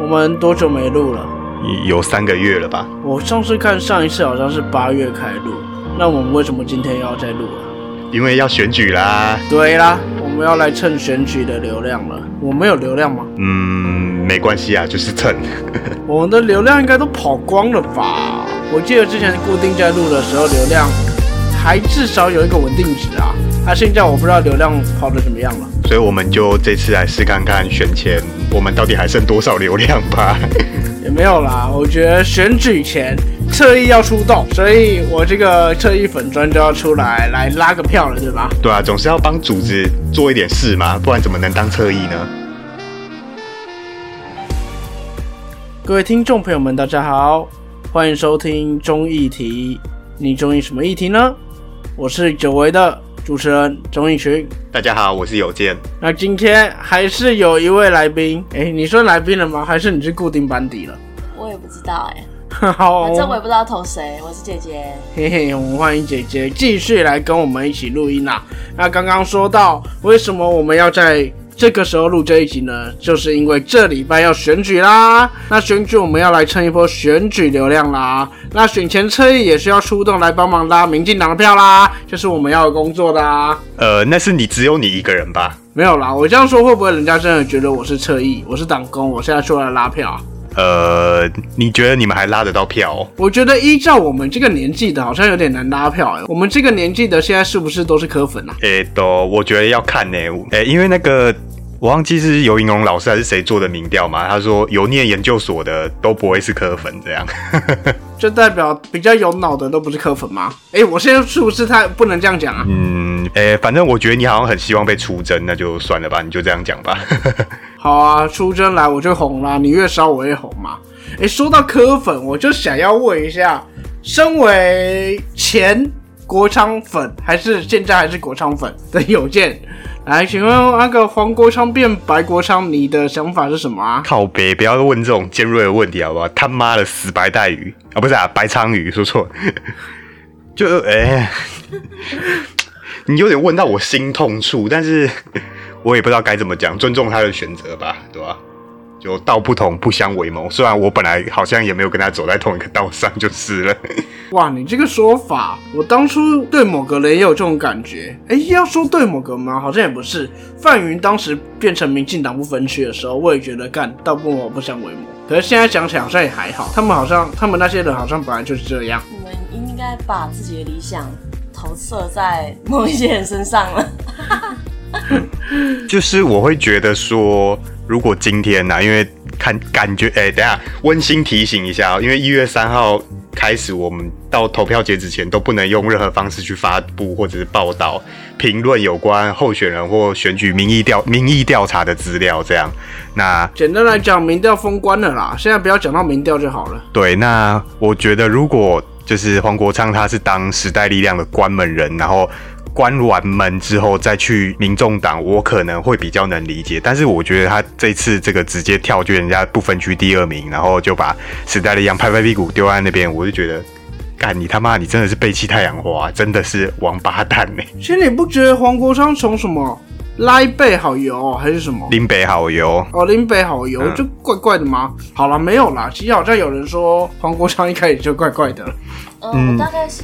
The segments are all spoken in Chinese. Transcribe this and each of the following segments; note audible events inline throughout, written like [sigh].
我们多久没录了？有三个月了吧？我上次看上一次好像是八月开录，那我们为什么今天要再录啊？因为要选举啦。对啦，我们要来蹭选举的流量了。我们有流量吗？嗯，没关系啊，就是蹭。[laughs] 我们的流量应该都跑光了吧？我记得之前固定在录的时候，流量还至少有一个稳定值啊。啊，现在我不知道流量跑的怎么样了。所以我们就这次来试看看选前我们到底还剩多少流量吧。[laughs] 也没有啦，我觉得选举前特意要出动，所以我这个特意粉砖就要出来来拉个票了，对吧？对啊，总是要帮组织做一点事嘛，不然怎么能当特意呢？各位听众朋友们，大家好，欢迎收听中议题，你中意什么议题呢？我是久违的主持人钟义群。大家好，我是有健。那今天还是有一位来宾，哎，你说来宾了吗？还是你是固定班底了？我也不知道哎，[laughs] 好，反正我也不知道投谁。我是姐姐，嘿嘿，我们欢迎姐姐继续来跟我们一起录音啦。那刚刚说到，为什么我们要在这个时候录这一集呢？就是因为这礼拜要选举啦。那选举我们要来蹭一波选举流量啦。那选前侧翼也是要出动来帮忙拉民进党的票啦，就是我们要工作的啊。呃，那是你只有你一个人吧？没有啦，我这样说会不会人家真的觉得我是侧翼，我是党工，我现在出来拉票？呃，你觉得你们还拉得到票？我觉得依照我们这个年纪的，好像有点难拉票哎。我们这个年纪的现在是不是都是科粉啊？诶，都，我觉得要看呢。诶，因为那个我忘记是游盈龙老师还是谁做的民调嘛，他说有念研究所的都不会是科粉这样。[laughs] 就代表比较有脑的都不是科粉吗？哎，我现在是不是他不能这样讲啊？嗯，诶，反正我觉得你好像很希望被出征，那就算了吧，你就这样讲吧。好啊，出征来我就红啦，你越烧我越红嘛。哎，说到磕粉，我就想要问一下，身为前国昌粉还是现在还是国昌粉的有健，[laughs] 来，请问那个黄国昌变白国昌，你的想法是什么啊？靠北，不要问这种尖锐的问题好不好？他妈的死白带鱼啊，不是啊，白鲳鱼，说错，[laughs] 就哎，[laughs] 你有点问到我心痛处，但是。我也不知道该怎么讲，尊重他的选择吧，对吧？就道不同不相为谋。虽然我本来好像也没有跟他走在同一个道上，就是了。[laughs] 哇，你这个说法，我当初对某个人也有这种感觉。哎，要说对某个吗？好像也不是。范云当时变成民进党不分区的时候，我也觉得干道不同不相为谋。可是现在想起来好像也还好，他们好像他们那些人好像本来就是这样。我们应该把自己的理想投射在某一些人身上了。[laughs] [laughs] 就是我会觉得说，如果今天呢，因为看感觉，哎，等下温馨提醒一下，因为一月三号开始，我们到投票截止前都不能用任何方式去发布或者是报道、评论有关候选人或选举民意调民意调查的资料。这样，那简单来讲，民调封关了啦，现在不要讲到民调就好了。对，那我觉得如果就是黄国昌他是当时代力量的关门人，然后。关完门之后再去民众党，我可能会比较能理解。但是我觉得他这次这个直接跳去人家不分区第二名，然后就把时代力量拍拍屁股丢在那边，我就觉得，干你他妈，你真的是背弃太阳花，真的是王八蛋呢！其实你不觉得黄国昌从什么拉背好油还是什么林北好油哦，林北好油就怪怪的吗？好了，没有啦。其实好像有人说黄国昌一开始就怪怪的。嗯，大概是。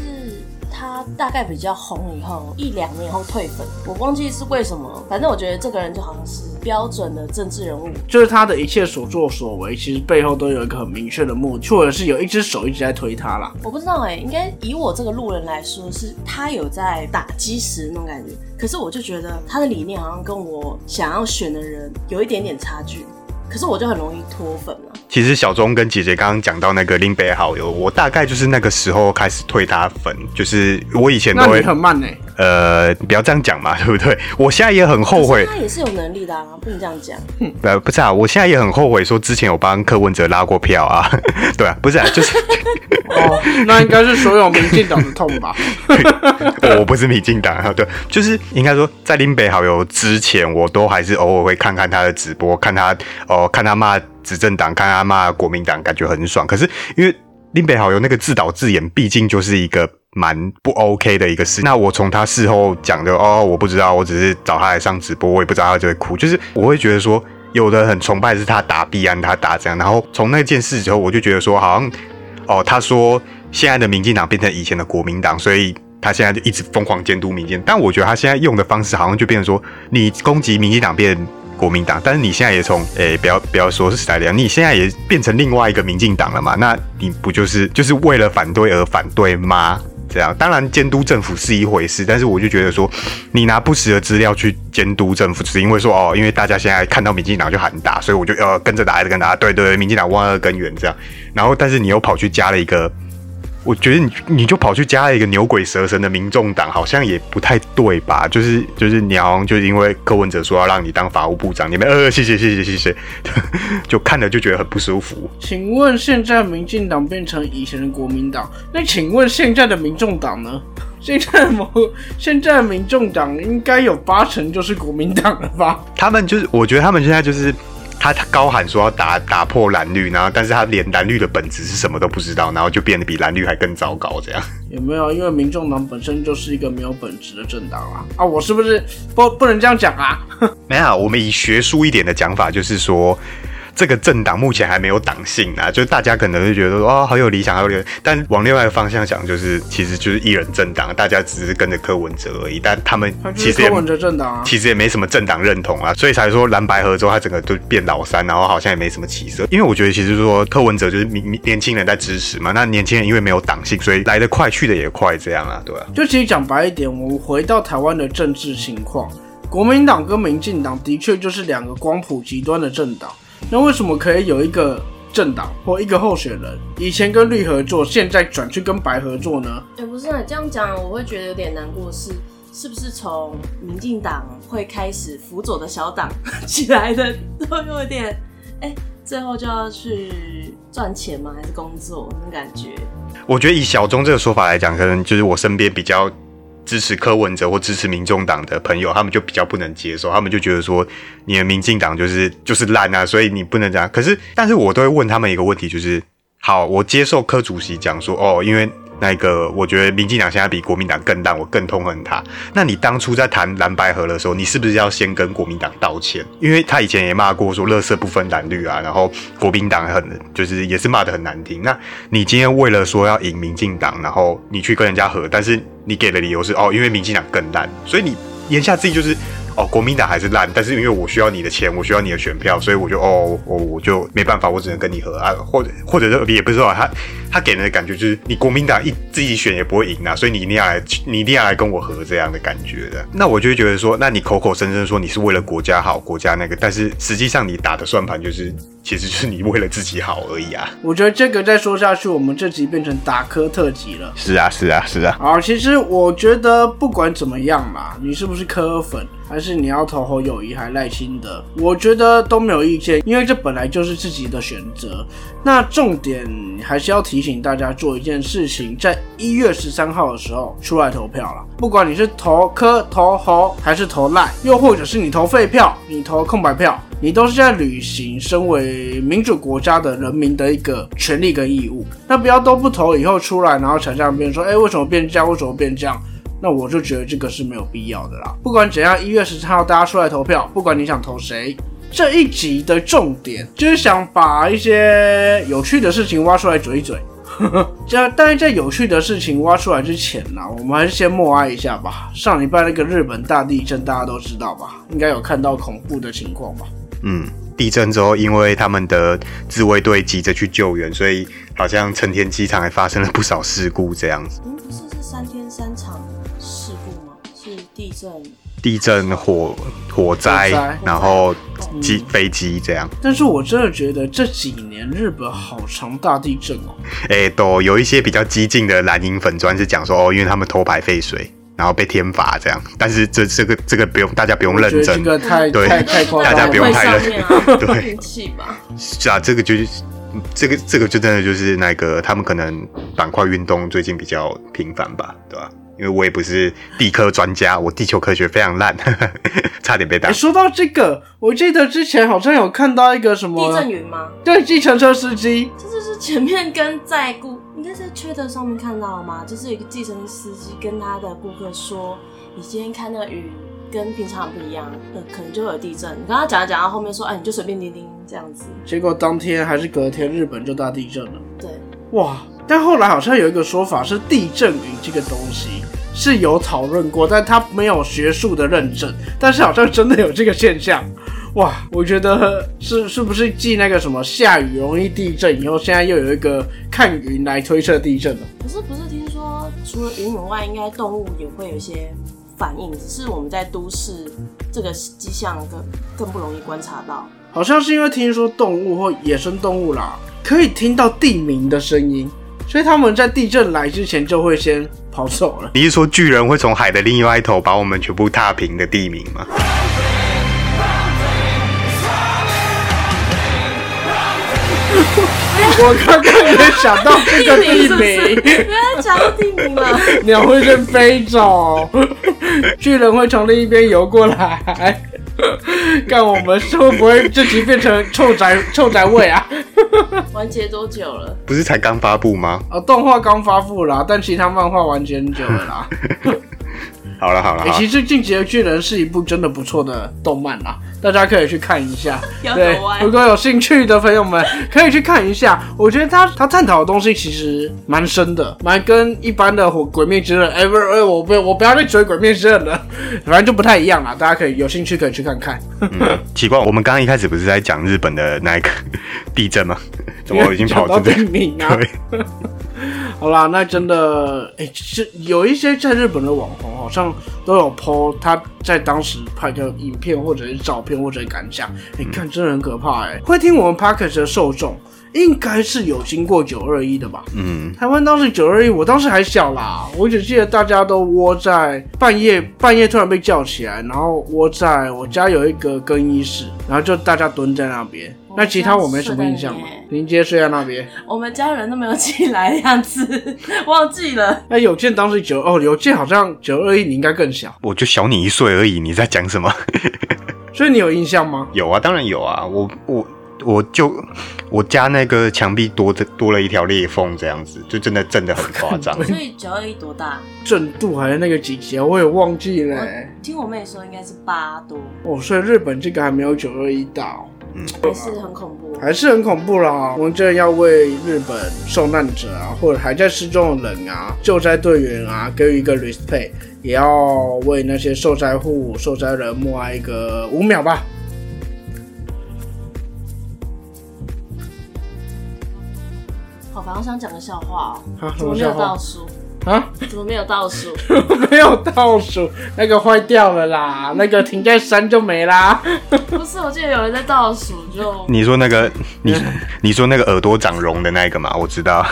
他大概比较红以后一两年后退粉，我忘记是为什么。反正我觉得这个人就好像是标准的政治人物，就是他的一切所作所为，其实背后都有一个很明确的目的，或者是有一只手一直在推他啦。我不知道哎，应该以我这个路人来说，是他有在打基石那种感觉。可是我就觉得他的理念好像跟我想要选的人有一点点差距。可是我就很容易脱粉了。其实小钟跟姐姐刚刚讲到那个林北好友，我大概就是那个时候开始退他粉，就是我以前都会很慢呢。呃，不要这样讲嘛，[laughs] 对不对？我现在也很后悔。他也是有能力的啊，不能这样讲。不，不是啊，我现在也很后悔，说之前有帮柯文哲拉过票啊。[laughs] 对啊，不是啊，就是。[laughs] 哦，那应该是所有民进党的痛吧？我不是民进党啊，对，就是应该说，在林北好友之前，我都还是偶尔会看看他的直播，看他哦，看他骂执政党，看他骂国民党，感觉很爽。可是因为林北好友那个自导自演，毕竟就是一个蛮不 OK 的一个事。那我从他事后讲的哦，我不知道，我只是找他来上直播，我也不知道他就会哭。就是我会觉得说，有的很崇拜是他打币安，他打这样，然后从那件事之后，我就觉得说好像哦，他说现在的民进党变成以前的国民党，所以他现在就一直疯狂监督民进。但我觉得他现在用的方式好像就变成说，你攻击民进党变国民党，但是你现在也从诶不要不要说是时代力量，你现在也变成另外一个民进党了嘛？那你不就是就是为了反对而反对吗？这样，当然监督政府是一回事，但是我就觉得说，你拿不实的资料去监督政府，只是因为说哦，因为大家现在看到民进党就喊打，所以我就要跟着打，还是跟打？对对，民进党万恶根源这样。然后，但是你又跑去加了一个。我觉得你你就跑去加了一个牛鬼蛇神的民众党，好像也不太对吧？就是就是你好像就因为柯文哲说要让你当法务部长，你们呃谢谢谢谢谢谢，[laughs] 就看着就觉得很不舒服。请问现在民进党变成以前的国民党，那请问现在的民众党呢？[laughs] 现在某现在民众党应该有八成就是国民党了吧？他们就是我觉得他们现在就是。他他高喊说要打打破蓝绿，然后但是他连蓝绿的本质是什么都不知道，然后就变得比蓝绿还更糟糕，这样也没有？因为民众党本身就是一个没有本质的政党啊！啊，我是不是不不能这样讲啊？[laughs] 没有，我们以学术一点的讲法就是说。这个政党目前还没有党性啊，就大家可能会觉得说哦，好有理想，好有理想。但往另外一个方向想，就是其实就是一人政党，大家只是跟着柯文哲而已。但他们其实柯文哲政党啊，其实也没什么政党认同啊，所以才说蓝白合之后，他整个都变老三，然后好像也没什么起色。因为我觉得其实说柯文哲就是年年轻人在支持嘛，那年轻人因为没有党性，所以来得快去的也快，这样啊，对啊？就其实讲白一点，我们回到台湾的政治情况，国民党跟民进党的确就是两个光谱极端的政党。那为什么可以有一个政党或一个候选人，以前跟绿合作，现在转去跟白合作呢？也不是这样讲，我会觉得有点难过。是是不是从民进党会开始辅佐的小党起来的，[laughs] 都有点哎，最后就要去赚钱吗？还是工作？那种感觉？我觉得以小钟这个说法来讲，可能就是我身边比较。支持柯文哲或支持民众党的朋友，他们就比较不能接受，他们就觉得说，你的民进党就是就是烂啊，所以你不能这样。可是，但是我都会问他们一个问题，就是好，我接受柯主席讲说，哦，因为。那个，我觉得民进党现在比国民党更烂，我更痛恨他。那你当初在谈蓝白河的时候，你是不是要先跟国民党道歉？因为他以前也骂过说，乐色不分蓝绿啊，然后国民党很就是也是骂的很难听。那你今天为了说要赢民进党，然后你去跟人家和，但是你给的理由是哦，因为民进党更烂，所以你言下之意就是。哦，国民党还是烂，但是因为我需要你的钱，我需要你的选票，所以我就哦，我我就没办法，我只能跟你合啊，或者或者是也不是说他 [laughs] 他给人的感觉就是你国民党一自己选也不会赢啊，所以你一定要来，你一定要来跟我合这样的感觉的。那我就会觉得说，那你口口声声说你是为了国家好，国家那个，但是实际上你打的算盘就是，其实就是你为了自己好而已啊。我觉得这个再说下去，我们这集变成打科特辑了。是啊，是啊，是啊。好，其实我觉得不管怎么样嘛，你是不是科粉？还是你要投侯友谊还赖清德，我觉得都没有意见，因为这本来就是自己的选择。那重点还是要提醒大家做一件事情，在一月十三号的时候出来投票了。不管你是投科、投侯还是投赖，又或者是你投废票、你投空白票，你都是在履行身为民主国家的人民的一个权利跟义务。那不要都不投，以后出来然后才这样变说，哎，为什么变这样？为什么变这样？那我就觉得这个是没有必要的啦。不管怎样，一月十三号大家出来投票，不管你想投谁，这一集的重点就是想把一些有趣的事情挖出来嘴一嘴。[laughs] 这但是在有趣的事情挖出来之前呢，我们还是先默哀一下吧。上礼拜那个日本大地震，大家都知道吧？应该有看到恐怖的情况吧？嗯，地震之后，因为他们的自卫队急着去救援，所以好像成田机场还发生了不少事故这样子。嗯，不是是三天三场事故吗？是。地震、地震、火火灾，然后机飞机这样。但是我真的觉得这几年日本好常大地震哦。哎，都有一些比较激进的蓝银粉砖是讲说哦，因为他们偷排废水，然后被天罚这样。但是这这个这个不用大家不用认真，这个太太太夸张，大家不用太认真对运气吧。是啊，这个就是这个这个就真的就是那个他们可能板块运动最近比较频繁吧，对吧？因为我也不是地科专家，我地球科学非常烂，[laughs] 差点被打。说到这个，我记得之前好像有看到一个什么地震云吗？对，计程车司机，这就是前面跟在顾，应该在 Twitter 上面看到了吗？就是一个计程司机跟他的顾客说：“你今天看那个云跟平常不一样，呃，可能就会有地震。你刚刚讲讲到后面说，哎，你就随便叮叮这样子。结果当天还是隔天，日本就大地震了。对，哇！但后来好像有一个说法是地震云这个东西是有讨论过，但它没有学术的认证，但是好像真的有这个现象。哇，我觉得是是不是继那个什么下雨容易地震以后，现在又有一个看云来推测地震了？可是不是听说除了云以外，应该动物也会有一些反应，只是我们在都市这个迹象更更不容易观察到。好像是因为听说动物或野生动物啦，可以听到地名的声音，所以他们在地震来之前就会先跑走了。你是说巨人会从海的另外一头把我们全部踏平的地名吗？[laughs] 我刚刚也想到这个地名，原来讲到地名了。[laughs] 鸟会先飞走，巨人会从另一边游过来。看我们会不会这集变成臭宅臭宅味啊？[laughs] 完结多久了？不是才刚发布吗？啊，动画刚发布啦，但其他漫画完结很久了啦。[laughs] 好了好了，其实《进击的巨人》是一部真的不错的动漫啦，大家可以去看一下。对，如果有兴趣的朋友们 [laughs] 可以去看一下。我觉得他他探讨的东西其实蛮深的，蛮跟一般的《鬼灭之刃》哎不是哎我不我不要再追《鬼灭之刃》了，[laughs] 反正就不太一样啦。大家可以有兴趣可以去看看。奇怪，我们刚刚一开始不是在讲日本的那一个地震吗？[laughs] 怎么已经跑到地名啊？好啦，那真的，哎，是有一些在日本的网红，好像都有 po 他在当时拍的影片，或者是照片，或者感想。哎，看真的很可怕，哎，会听我们 podcast 的受众。应该是有经过九二一的吧？嗯，台湾当时九二一，我当时还小啦，我只记得大家都窝在半夜，半夜突然被叫起来，然后窝在我家有一个更衣室，然后就大家蹲在那边。那其他我没什么印象了。林杰睡在那边，[laughs] 我们家人都没有起来样子，忘记了。那有健当时九哦，有健好像九二一，你应该更小，我就小你一岁而已。你在讲什么？[laughs] 所以你有印象吗？有啊，当然有啊，我我。我就我家那个墙壁多的多了一条裂缝，这样子就真的震的很夸张。[laughs] 所以九二一多大？震度还是那个几级啊？我也忘记了。听我妹说应该是八多。哦，所以日本这个还没有九二一大，嗯，还是很恐怖，还是很恐怖啦。我们真的要为日本受难者啊，或者还在失踪的人啊、救灾队员啊，给予一个 respect，也要为那些受灾户、受灾人默哀一个五秒吧。我想讲个笑话哦，怎么没有倒数啊？怎么没有倒数？[laughs] 没有倒数，那个坏掉了啦，那个停在山就没啦。[laughs] 不是，我记得有人在倒数，就你说那个，[laughs] 你你说那个耳朵长绒的那个嘛，我知道。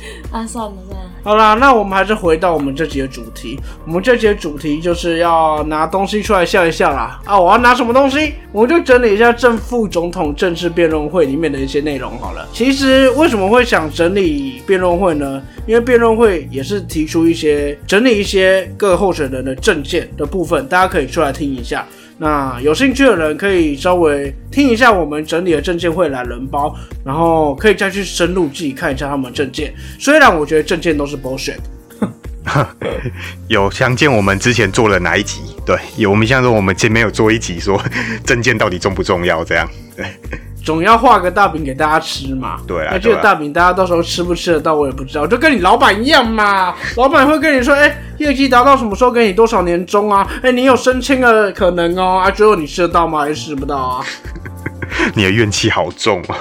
[laughs] 啊，算了算了。好啦，那我们还是回到我们这集的主题。我们这集的主题就是要拿东西出来笑一笑啦。啊，我要拿什么东西？我就整理一下正副总统政治辩论会里面的一些内容好了。其实为什么会想整理辩论会呢？因为辩论会也是提出一些整理一些各候选人的政见的部分，大家可以出来听一下。那有兴趣的人可以稍微听一下我们整理的证件会来人包，然后可以再去深入自己看一下他们证件。虽然我觉得证件都是 bullshit，[laughs] 有相见我们之前做了哪一集？对，有我们像说我们前面有做一集说 [laughs] 证件到底重不重要这样。对。总要画个大饼给大家吃嘛，对啊，那这个大饼大家到时候吃不吃得到我也不知道，就跟你老板一样嘛，老板会跟你说，哎，业绩达到什么时候给你多少年终啊？哎，你有升迁的可能哦，啊，最后你吃得到吗？还是吃不到啊？[laughs] 你的怨气好重啊！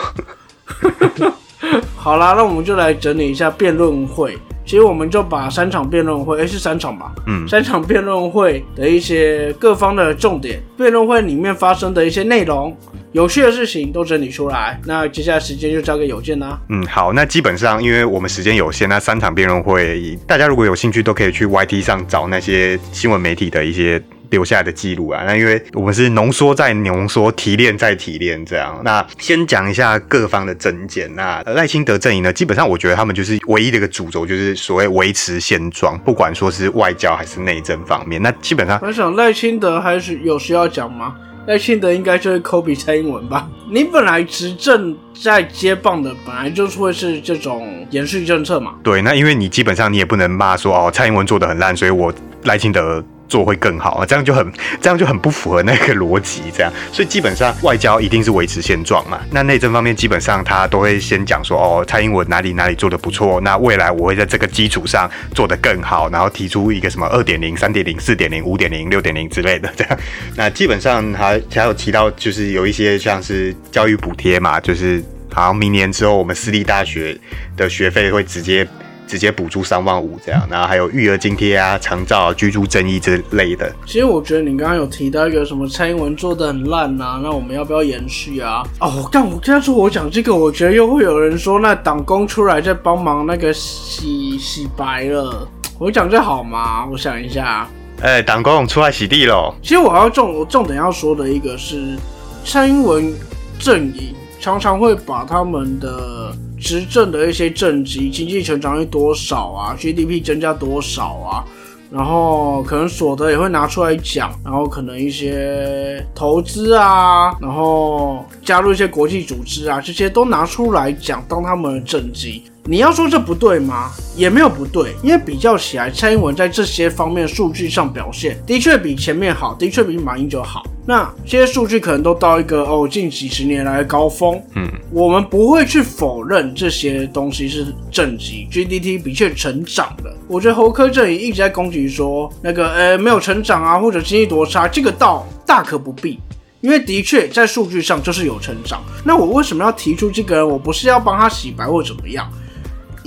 [laughs] 好啦，那我们就来整理一下辩论会。其实我们就把三场辩论会，哎，是三场吧？嗯，三场辩论会的一些各方的重点，辩论会里面发生的一些内容。有趣的事情都整理出来，那接下来时间就交给邮件啦。嗯，好，那基本上因为我们时间有限，那三场辩论会，大家如果有兴趣，都可以去 YT 上找那些新闻媒体的一些留下来的记录啊。那因为我们是浓缩再浓缩，提炼再提炼，这样。那先讲一下各方的政见。那赖清德阵营呢，基本上我觉得他们就是唯一的一个主轴，就是所谓维持现状，不管说是外交还是内政方面。那基本上，我想赖清德还是有需要讲吗？赖清德应该就是科比蔡英文吧？你本来执政在接棒的，本来就是会是这种延续政策嘛？对，那因为你基本上你也不能骂说哦，蔡英文做的很烂，所以我赖清德做会更好啊，这样就很这样就很不符合那个逻辑，这样，所以基本上外交一定是维持现状嘛。那内政方面基本上他都会先讲说，哦，蔡英文哪里哪里做的不错，那未来我会在这个基础上做得更好，然后提出一个什么二点零、三点零、四点零、五点零、六点零之类的这样。那基本上还还有提到就是有一些像是教育补贴嘛，就是好像明年之后我们私立大学的学费会直接。直接补助三万五这样，然后还有育儿津贴啊、长照、居住正义之类的。其实我觉得你刚刚有提到一个什么蔡英文做的很烂呐，那我们要不要延续啊？哦，但我这样说我讲这个，我觉得又会有人说那党工出来在帮忙那个洗洗白了。我讲这好吗？我想一下，哎，党工出来洗地喽。其实我要重我重点要说的一个是蔡英文阵营常常会把他们的。执政的一些政绩，经济成长率多少啊？GDP 增加多少啊？然后可能所得也会拿出来讲，然后可能一些投资啊，然后加入一些国际组织啊，这些都拿出来讲当他们的政绩。你要说这不对吗？也没有不对，因为比较起来，蔡英文在这些方面数据上表现的确比前面好，的确比马英九好。那这些数据可能都到一个哦近几十年来的高峰。嗯，我们不会去否认这些东西是正极，GDP 的确成长了。我觉得侯科这里一直在攻击说那个呃没有成长啊，或者经济多差，这个倒大可不必。因为的确在数据上就是有成长。那我为什么要提出这个人？我不是要帮他洗白或怎么样。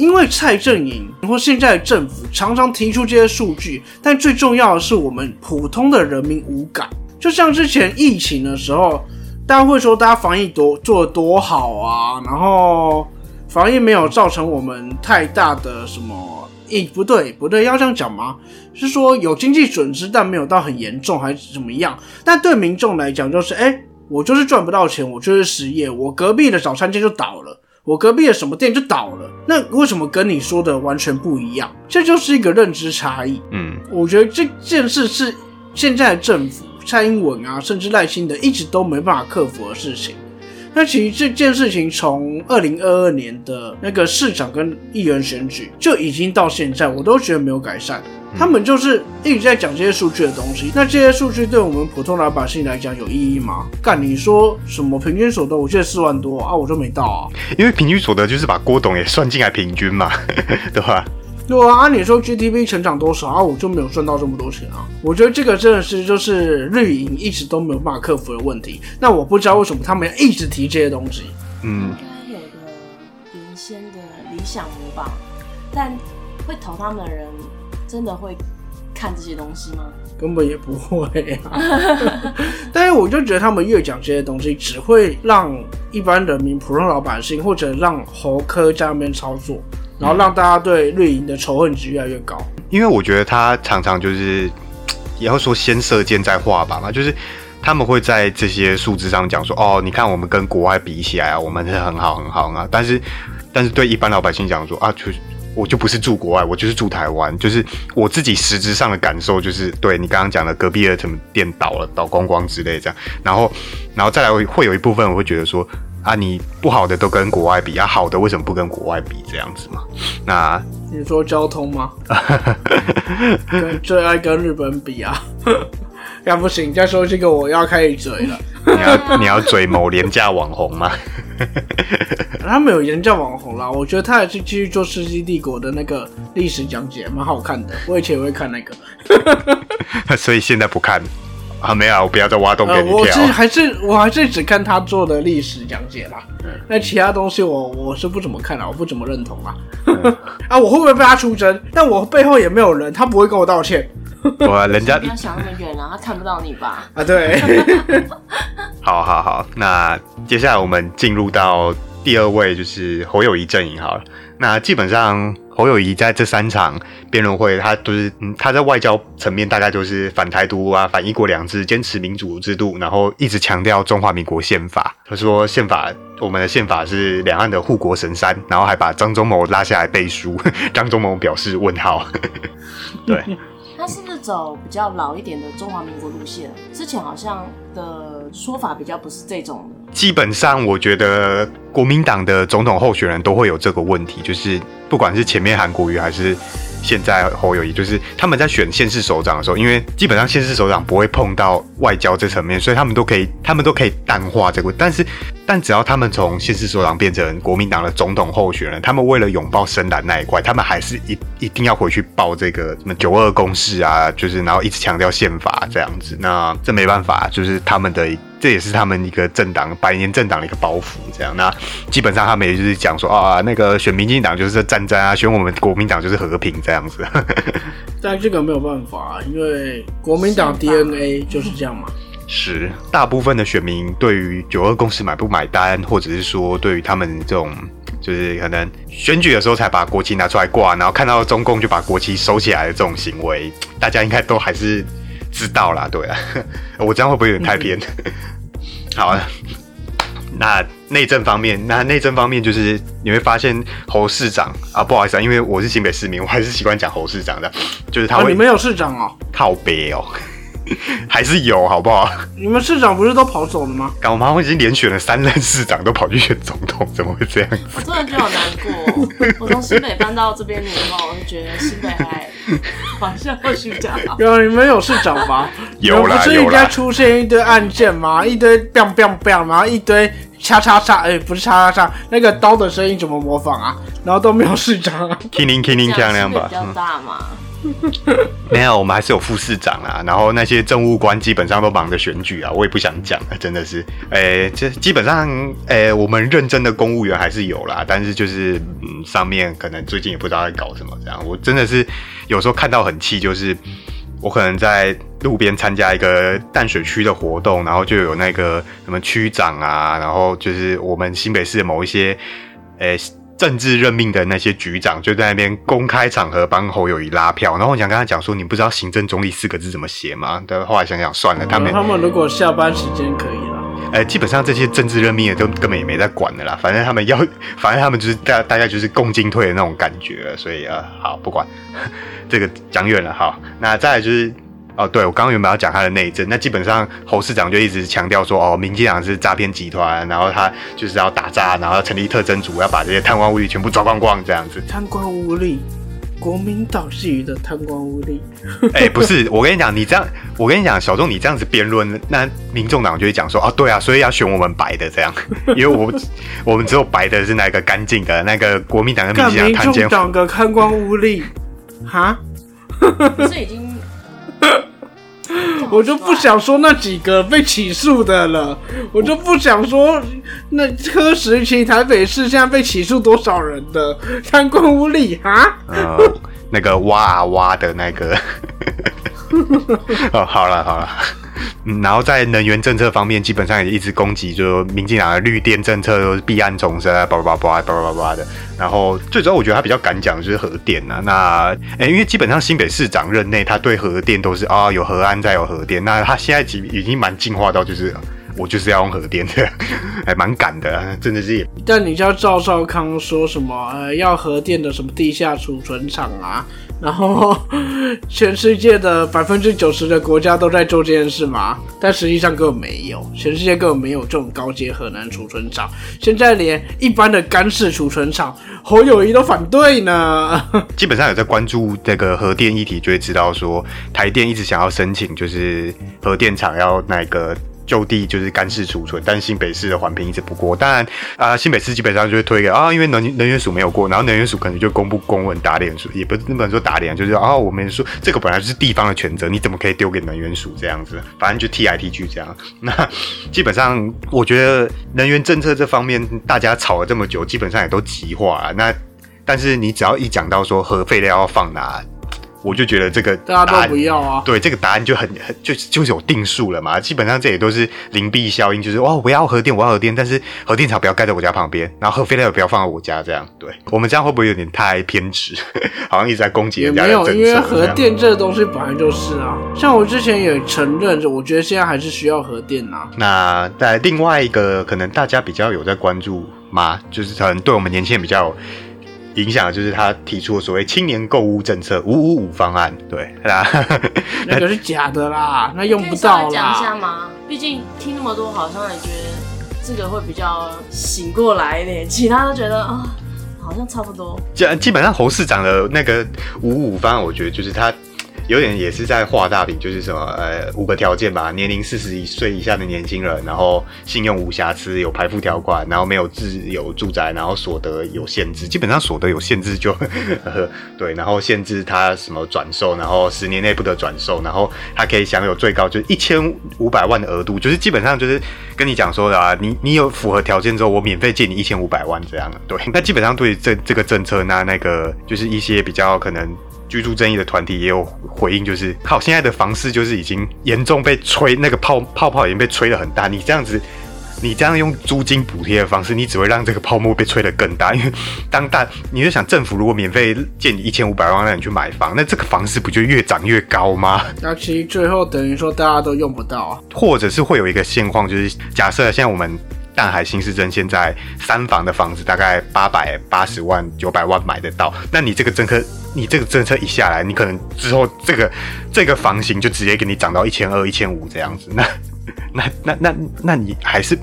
因为蔡正营或现在的政府常常提出这些数据，但最重要的是我们普通的人民无感。就像之前疫情的时候，大家会说大家防疫多做的多好啊，然后防疫没有造成我们太大的什么？咦，不对不对，要这样讲吗？是说有经济损失，但没有到很严重还是怎么样？但对民众来讲，就是哎，我就是赚不到钱，我就是失业，我隔壁的早餐店就倒了。我隔壁的什么店就倒了，那为什么跟你说的完全不一样？这就是一个认知差异。嗯，我觉得这件事是现在的政府蔡英文啊，甚至赖清德一直都没办法克服的事情。那其实这件事情从二零二二年的那个市长跟议员选举就已经到现在，我都觉得没有改善。他们就是一直在讲这些数据的东西，那这些数据对我们普通老百姓来讲有意义吗？干，你说什么平均所得？我记得四万多啊，我就没到啊。因为平均所得就是把郭董也算进来平均嘛，[laughs] 对吧？对啊，按你说 GDP 成长多少啊？我就没有赚到这么多钱啊。我觉得这个真的是就是绿营一直都没有办法克服的问题。那我不知道为什么他们要一直提这些东西。嗯，应该有个原先的理想模吧，但会投他们的人。真的会看这些东西吗？根本也不会啊！[laughs] 但是我就觉得他们越讲这些东西，只会让一般人民、普通老百姓，或者让侯科在那边操作，然后让大家对绿营的仇恨值越来越高。因为我觉得他常常就是，也要说先射箭再画靶嘛，就是他们会在这些数字上讲说，哦，你看我们跟国外比起来啊，我们是很好很好啊。但是，但是对一般老百姓讲说啊，就。我就不是住国外，我就是住台湾。就是我自己实质上的感受，就是对你刚刚讲的隔壁的什么店倒了、倒光光之类这样。然后，然后再来会有一部分我会觉得说啊，你不好的都跟国外比啊，好的为什么不跟国外比这样子嘛？[laughs] 那你说交通吗？最爱跟日本比啊？[laughs] 要不行，再说这个我要开始嘴了。你要你要嘴某廉价网红吗？[laughs] 他没有人叫网红啦，我觉得他还是继续做《世纪帝国》的那个历史讲解，蛮好看的。我以前也会看那个，[laughs] 所以现在不看啊？没有，我不要再挖洞给你跳。我是还是我还是只看他做的历史讲解啦。那其他东西我我是不怎么看了，我不怎么认同啊。[laughs] 啊，我会不会被他出征？但我背后也没有人，他不会跟我道歉。[laughs] 我人家不要想那么远啊，他看不到你吧？[laughs] 啊，对。好好好，那接下来我们进入到第二位，就是侯友谊阵营好了。那基本上侯友谊在这三场辩论会，他都是嗯他在外交层面大概就是反台独啊，反一国两制，坚持民主制度，然后一直强调中华民国宪法。他说宪法，我们的宪法是两岸的护国神山，然后还把张忠谋拉下来背书。[laughs] 张忠谋表示问号。[laughs] 对。[laughs] 他是不是走比较老一点的中华民国路线？之前好像的说法比较不是这种的。基本上，我觉得国民党的总统候选人都会有这个问题，就是不管是前面韩国瑜还是现在侯友谊，就是他们在选县市首长的时候，因为基本上县市首长不会碰到外交这层面，所以他们都可以，他们都可以淡化这个。但是，但只要他们从县市首长变成国民党的总统候选人，他们为了拥抱深蓝那一块，他们还是一一定要回去报这个什么九二共识啊，就是然后一直强调宪法这样子。那这没办法，就是他们的。这也是他们一个政党百年政党的一个包袱，这样。那基本上他们也就是讲说啊，那个选民进党就是战争啊，选我们国民党就是和平这样子。[laughs] 但这个没有办法，因为国民党 DNA 就是这样嘛。[laughs] 是，大部分的选民对于九二共识买不买单，或者是说对于他们这种就是可能选举的时候才把国旗拿出来挂，然后看到中共就把国旗收起来的这种行为，大家应该都还是。知道啦，对啊，[laughs] 我这样会不会有点太偏？[laughs] 好啊，那内政方面，那内政方面就是你会发现侯市长啊，不好意思啊，因为我是新北市民，我还是习惯讲侯市长的，就是他会，你们有市长哦，靠北哦。[laughs] 还是有，好不好？你们市长不是都跑走了吗？干我妈我已经连选了三任市长，都跑去选总统，怎么会这样？我真的觉得好难过。我从新北搬到这边以后，我就觉得新北还 [laughs] 好像不许比较好。有你们有事找吗？有啦，不是应该出现一堆案件吗？一堆 biang biang biang，然后一堆叉叉叉，哎，不是叉叉叉，那个刀的声音怎么模仿啊？然后都没有市长。Killing Killing 这样吧。比较大嘛。[laughs] 没有，我们还是有副市长啊。然后那些政务官基本上都忙着选举啊，我也不想讲了，[laughs] 真的是。诶，这基本上，诶，我们认真的公务员还是有啦，但是就是嗯，上面可能最近也不知道在搞什么这样。我真的是有时候看到很气，就是我可能在路边参加一个淡水区的活动，然后就有那个什么区长啊，然后就是我们新北市的某一些诶。政治任命的那些局长就在那边公开场合帮侯友谊拉票，然后我想跟他讲说，你不知道“行政总理”四个字怎么写吗？但后来想想算了，他们他们如果下班时间可以，呃，基本上这些政治任命的都根本也没在管的啦，反正他们要，[laughs] 反正他们就是大大家就是共进退的那种感觉，所以啊，好不管这个讲远了，好，那再来就是。哦，对，我刚刚原本要讲他的内政，那基本上侯市长就一直强调说，哦，民进党是诈骗集团，然后他就是要打诈，然后成立特征组，要把这些贪官污吏全部抓光光，这样子。贪官污吏，国民党系的贪官污吏。[laughs] 哎，不是，我跟你讲，你这样，我跟你讲，小众，你这样子辩论，那民众党就会讲说，啊，对啊，所以要选我们白的这样，[laughs] 因为我我们只有白的是那个干净的，那个国民党跟民进党贪党的贪官污吏，哈？[laughs] 不是已经。我就不想说那几个被起诉的了，我就不想说那车时期台北市现在被起诉多少人的贪官污吏啊？那个挖啊挖的那个。[laughs] 哦，好了好了。嗯然后在能源政策方面，基本上也一直攻击，就民进党的绿电政策都是避案重生啊，叭叭叭叭叭叭叭的。然后最主要，我觉得他比较敢讲的就是核电呐。那诶，因为基本上新北市长任内，他对核电都是啊有核安再有核电。那他现在已已经蛮进化到就是我就是要用核电的，[laughs] 还蛮敢的，真的是。但你叫赵少康说什么呃要核电的什么地下储存厂啊？然后，[laughs] 全世界的百分之九十的国家都在做这件事吗？但实际上根本没有，全世界根本没有这种高阶核能储存厂。现在连一般的干式储存厂，侯友谊都反对呢。[laughs] 基本上有在关注这个核电议题，就会知道说，台电一直想要申请，就是核电厂要那个。就地就是干式储存，但是新北市的环评一直不过。当然啊，新北市基本上就会推给啊，因为能能源署没有过，然后能源署可能就公布公文打脸，也不是不能说打脸，就是啊，我们说这个本来就是地方的权责，你怎么可以丢给能源署这样子？反正就踢来踢去这样。[laughs] 那基本上我觉得能源政策这方面大家吵了这么久，基本上也都极化了。那但是你只要一讲到说核废料要放哪？我就觉得这个大家都不要啊，对这个答案就很很就就是有定数了嘛。基本上这也都是灵璧效应，就是哦，我要核电，我要核电，但是核电厂不要盖在我家旁边，然后核废料也不要放在我家，这样。对我们这样会不会有点太偏执？[laughs] 好像一直在攻击人家没有，因为核电这个东西本来就是啊。像我之前也承认，我觉得现在还是需要核电啊。那在另外一个可能大家比较有在关注吗？就是可能对我们年轻人比较。影响就是他提出的所谓青年购物政策五五五方案，对，[laughs] 那个是假的啦，[laughs] 那用不到啦。讲一下吗？毕竟听那么多，好像也觉得这个会比较醒过来一点，其他都觉得啊。好像差不多。基基本上侯市长的那个五五方案，我觉得就是他。有点也是在画大饼，就是什么呃五个条件吧，年龄四十一岁以下的年轻人，然后信用无瑕疵，有排付条款，然后没有自有住宅，然后所得有限制，基本上所得有限制就 [laughs] 对，然后限制他什么转售，然后十年内不得转售，然后他可以享有最高就是一千五百万的额度，就是基本上就是跟你讲说的啊，你你有符合条件之后，我免费借你一千五百万这样，对，那基本上对这这个政策，那那个就是一些比较可能。居住争议的团体也有回应，就是靠现在的房市就是已经严重被吹，那个泡泡泡已经被吹得很大。你这样子，你这样用租金补贴的方式，你只会让这个泡沫被吹得更大。因为当大，你就想政府如果免费借你一千五百万让你去买房，那这个房市不就越涨越高吗？那其实最后等于说大家都用不到啊，或者是会有一个现况，就是假设现在我们。淡海新市镇现在三房的房子大概八百八十万九百万买得到，那你这个政策，你这个政策一下来，你可能之后这个这个房型就直接给你涨到一千二一千五这样子，[laughs] 那那那那那你还是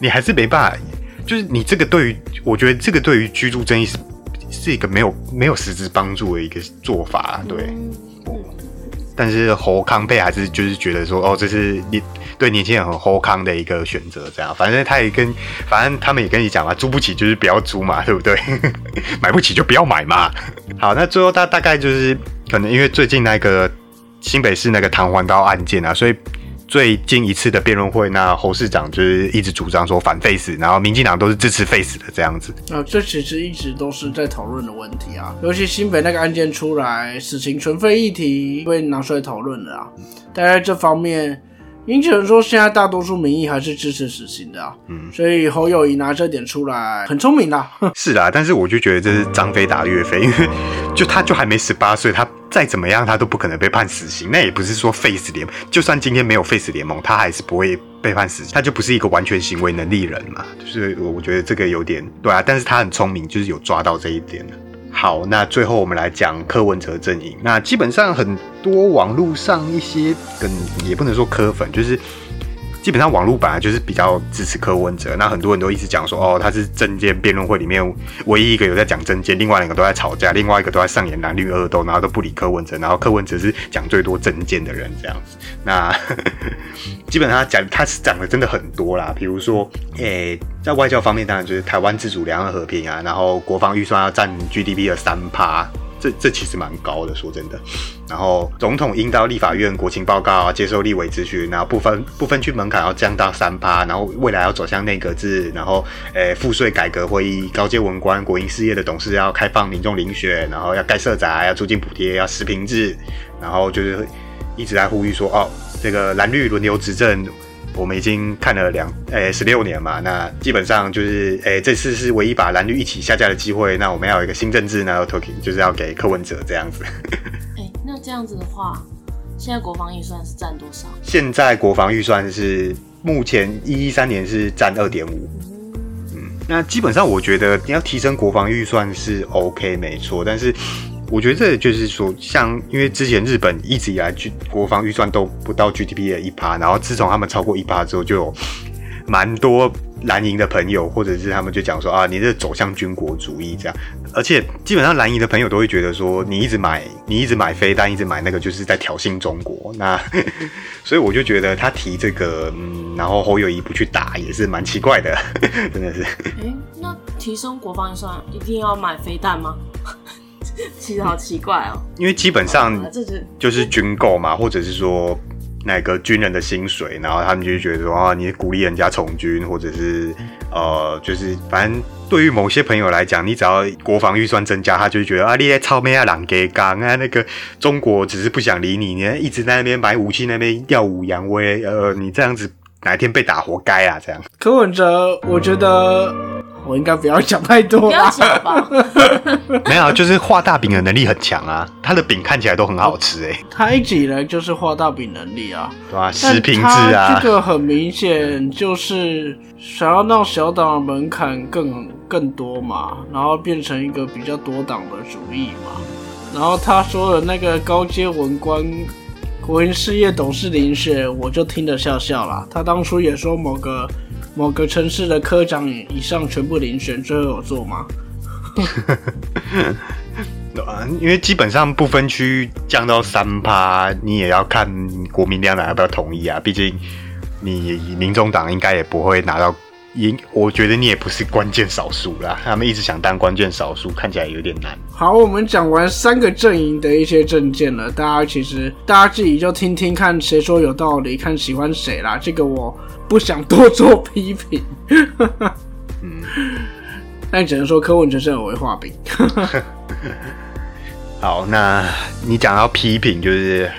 你还是没办法，就是你这个对于我觉得这个对于居住争议是是一个没有没有实质帮助的一个做法，对。但是侯康贝还是就是觉得说，哦，这是你对年轻人很侯康的一个选择，这样，反正他也跟，反正他们也跟你讲嘛，租不起就是不要租嘛，对不对？[laughs] 买不起就不要买嘛。好，那最后大大概就是可能因为最近那个新北市那个弹簧刀案件啊，所以。最近一次的辩论会，那侯市长就是一直主张说反 face，然后民进党都是支持 face 的这样子。啊，这其实一直都是在讨论的问题啊，尤其新北那个案件出来，死刑存废议题被拿出来讨论了啊。但在这方面，因此人说现在大多数民意还是支持死刑的啊。嗯，所以侯友谊拿这点出来，很聪明的。[laughs] 是啊，但是我就觉得这是张飞打岳飞，因为就他就还没十八岁，他。再怎么样，他都不可能被判死刑。那也不是说 Face 联盟，就算今天没有 Face 联盟，他还是不会被判死刑。他就不是一个完全行为能力人嘛。就是我觉得这个有点对啊，但是他很聪明，就是有抓到这一点好，那最后我们来讲柯文哲阵营。那基本上很多网络上一些梗也不能说柯粉，就是。基本上网络本来就是比较支持柯文哲，那很多人都一直讲说，哦，他是政见辩论会里面唯一一个有在讲政见，另外两个都在吵架，另外一个都在上演蓝绿恶斗，然后都不理柯文哲，然后柯文哲是讲最多政见的人这样子。那基本上讲他是讲的真的很多啦，比如说，诶，在外交方面当然就是台湾自主、两岸和平啊，然后国防预算要占 GDP 的三趴。这这其实蛮高的，说真的。然后总统应到立法院国情报告，接受立委咨询，然后部分部分区门槛要降到三趴，然后未来要走向内阁制，然后诶赋税改革会议，高阶文官国营事业的董事要开放民众遴选，然后要盖社宅，要租金补贴，要实平制，然后就是一直在呼吁说，哦，这个蓝绿轮流执政。我们已经看了两诶十六年嘛，那基本上就是诶这次是唯一把蓝绿一起下架的机会。那我们要有一个新政治，呢 talking 就是要给柯文哲这样子。[laughs] 哎，那这样子的话，现在国防预算是占多少？现在国防预算是目前一一三年是占二点五。嗯，那基本上我觉得你要提升国防预算是 OK 没错，但是。我觉得这就是说，像因为之前日本一直以来军国防预算都不到 GDP 的一趴，然后自从他们超过一趴之后，就有蛮多蓝营的朋友或者是他们就讲说啊，你这走向军国主义这样，而且基本上蓝营的朋友都会觉得说，你一直买你一直买飞弹，一直买那个就是在挑衅中国。那 [laughs] 所以我就觉得他提这个，嗯，然后侯友谊不去打也是蛮奇怪的，[laughs] 真的是。哎，那提升国防预算一定要买飞弹吗？[laughs] 其实好奇怪哦，因为基本上就是军购嘛，或者是说那个军人的薪水，然后他们就觉得说啊，你鼓励人家从军，或者是呃，就是反正对于某些朋友来讲，你只要国防预算增加，他就觉得啊，你在超咩啊，狼给刚啊，那个中国只是不想理你，你一直在那边买武器，那边耀武扬威，呃，你这样子哪一天被打活该啊，这样。柯文哲，我觉得。我应该不要讲太多，不要讲吧。[laughs] 没有，就是画大饼的能力很强啊，他的饼看起来都很好吃哎。他一直以来就是画大饼能力啊，对啊？食品质啊，这个很明显就是想要让小党的门槛更更多嘛，然后变成一个比较多党的主义嘛。然后他说的那个高阶文官国营事业董事林雪，我就听得笑笑了。他当初也说某个。某个城市的科长以上全部遴选，最后有做吗？[laughs] 啊因为基本上不分区降到三趴，你也要看国民两党要不要同意啊。毕竟你民众党应该也不会拿到，应我觉得你也不是关键少数啦。他们一直想当关键少数，看起来有点难。好，我们讲完三个阵营的一些证件了，大家其实大家自己就听听看谁说有道理，看喜欢谁啦。这个我不想多做批评，[laughs] 嗯，但只能说柯文哲是很会画饼。[laughs] 好，那你讲到批评，就是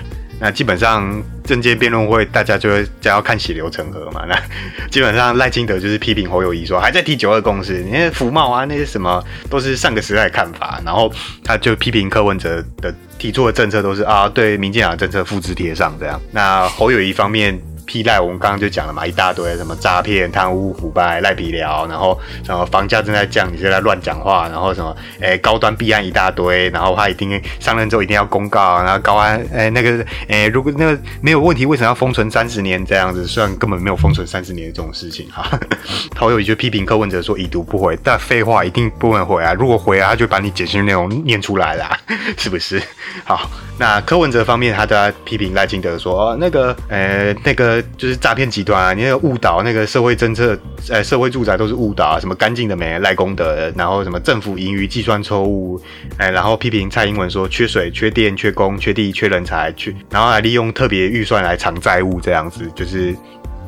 那基本上政界辩论会，大家就会就要看血流成河嘛。那 [laughs] 基本上赖清德就是批评侯友谊说还在提九二共识，你看服贸啊那些什么都是上个时代的看法，然后他就批评柯文哲的提出的政策都是啊对民进党的政策复制贴上这样。那侯友谊方面。批赖，我们刚刚就讲了嘛，一大堆什么诈骗、贪污、腐败、赖皮聊，然后什么房价正在降，你现在乱讲话，然后什么诶高端弊案一大堆，然后他一定上任之后一定要公告，然后高安诶那个诶如果那个没有问题，为什么要封存三十年这样子？虽然根本没有封存三十年这种事情哈。他有一句批评柯文哲说已读不回，但废话一定不能回啊！如果回啊，他就把你解释内容念出来啦，[laughs] 是不是？好，那柯文哲方面，他在批评赖清德说，那个呃那个。就是诈骗集团啊！你那个误导那个社会政策，呃，社会住宅都是误导啊！什么干净的没赖功德，然后什么政府盈余计算错误，哎，然后批评蔡英文说缺水、缺电、缺工、缺地、缺人才，缺，然后还利用特别预算来偿债务，这样子，就是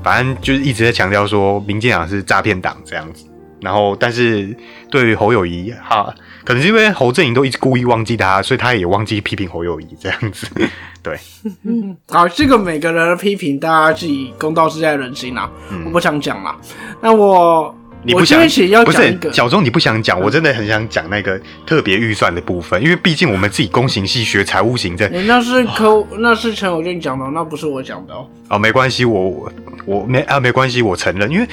反正就是一直在强调说民进党是诈骗党这样子。然后，但是对于侯友谊哈，可能是因为侯振营都一直故意忘记他，所以他也忘记批评侯友谊这样子。[laughs] 对，[laughs] 好，这个每个人的批评，大家自己公道自在人心啊，我不想讲啦。那我你不想要不是小钟，你不想讲，我真的很想讲那个特别预算的部分，因为毕竟我们自己公行系学财务行政，那是科，[sighs] 那是陈友俊讲的，那不是我讲的哦。哦，没关系，我我没啊，没关系，我承认，因为。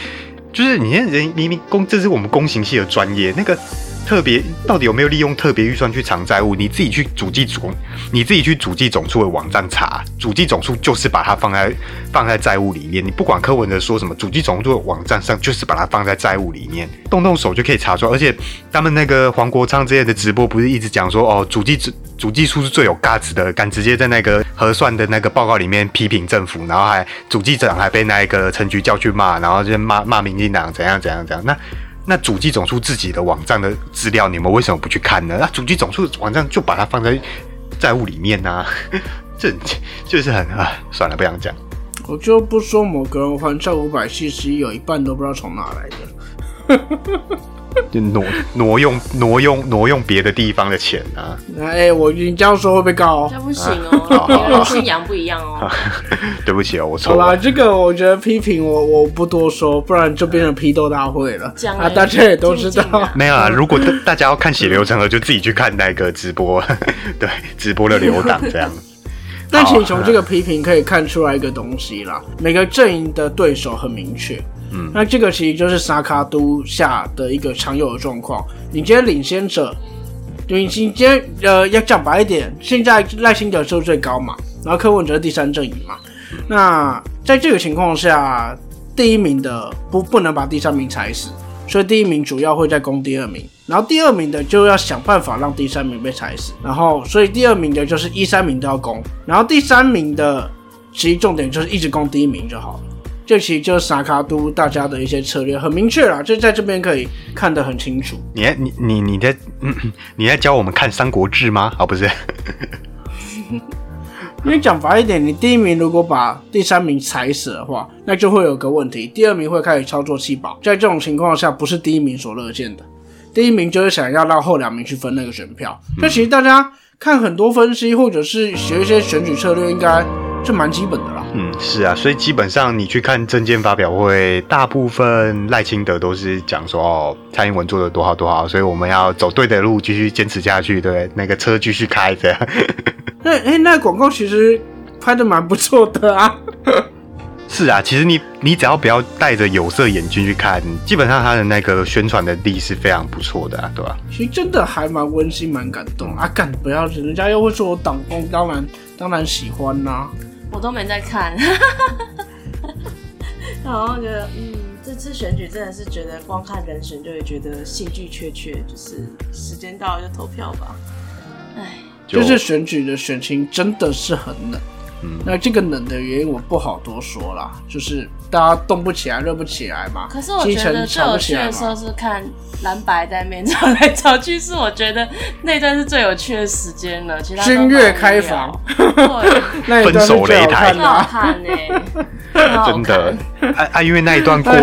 就是你看人明明公，这是我们工行系的专业，那个特别到底有没有利用特别预算去偿债务？你自己去主计总，你自己去主计总处的网站查，主计总处就是把它放在放在债务里面。你不管柯文哲说什么，主计总处的网站上就是把它放在债务里面，动动手就可以查出来。而且他们那个黄国昌之类的直播不是一直讲说哦，主计主主计处是最有价值的，敢直接在那个核算的那个报告里面批评政府，然后还主计长还被那一个陈局叫去骂，然后就骂骂民进党怎样怎样怎样。那那主机总数自己的网站的资料，你们为什么不去看呢？那主机总数网站就把它放在债务里面 [laughs] 呢？这就是很啊，算了，不想讲。我就不说某个人还债五百七十一，有一半都不知道从哪来的。[laughs] 就挪挪用挪用挪用别的地方的钱啊！哎，我你这样说会被告？这不行哦，人信仰不一样哦。[laughs] 对不起哦，我错了。好啦，这个我觉得批评我我不多说，不然就变成批斗大会了。啊，大家也都知道。没有啊，如果大家要看血流成河，就自己去看那个直播，[laughs] 对，直播的流档这样。但其实从这个批评可以看出来一个东西啦，每个阵营的对手很明确。嗯，那这个其实就是萨卡都下的一个常有的状况。你今天领先者，你今天呃要讲白一点，现在赖清德收最高嘛，然后柯文哲第三阵营嘛。那在这个情况下，第一名的不不能把第三名踩死，所以第一名主要会在攻第二名，然后第二名的就要想办法让第三名被踩死，然后所以第二名的就是一三名都要攻，然后第三名的其实重点就是一直攻第一名就好了。这其实就是萨卡都大家的一些策略很明确啦，就在这边可以看得很清楚。你你你你在 [coughs] 你在教我们看《三国志》吗？哦，不是。[laughs] 因为讲白一点，你第一名如果把第三名踩死的话，那就会有个问题，第二名会开始操作弃保。在这种情况下，不是第一名所乐见的。第一名就是想要让后两名去分那个选票。那其实大家看很多分析，或者是学一些选举策略，应该。这蛮基本的啦。嗯，是啊，所以基本上你去看证件发表会，大部分赖清德都是讲说哦，蔡英文做的多好多好，所以我们要走对的路，继续坚持下去，对，那个车继续开着。那哎，那广告其实拍的蛮不错的啊。是啊，其实你你只要不要戴着有色眼镜去看，基本上他的那个宣传的力是非常不错的啊，对吧？其实真的还蛮温馨、蛮感动啊！干不要人家又会说我党风，当然当然喜欢呐。我都没在看，[laughs] 然后觉得嗯，这这次选举真的是觉得光看人选就会觉得兴趣缺缺，就是时间到了就投票吧。哎，就是选举的选情真的是很冷。嗯，那这个冷的原因我不好多说啦，就是大家动不起来、热不起来嘛。可是我觉得最有趣的时候是看蓝白在面吵来吵去，是我觉得那段是最有趣的时间了。其他君越开房，对，[laughs] 那一段是最好看的，[laughs] 真的。啊啊！因为那一段过，